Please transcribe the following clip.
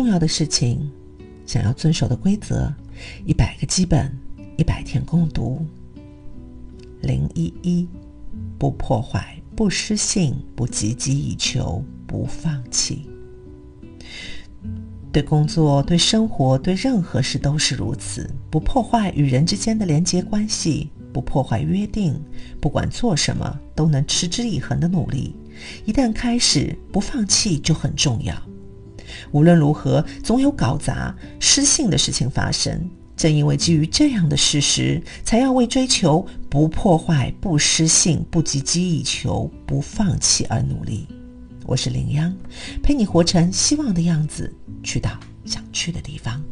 重要的事情，想要遵守的规则，一百个基本，一百天共读。零一一，不破坏，不失信，不汲汲以求，不放弃。对工作、对生活、对任何事都是如此。不破坏与人之间的连结关系，不破坏约定，不管做什么都能持之以恒的努力。一旦开始，不放弃就很重要。无论如何，总有搞砸、失信的事情发生。正因为基于这样的事实，才要为追求不破坏、不失信、不汲汲以求、不放弃而努力。我是林央，陪你活成希望的样子，去到想去的地方。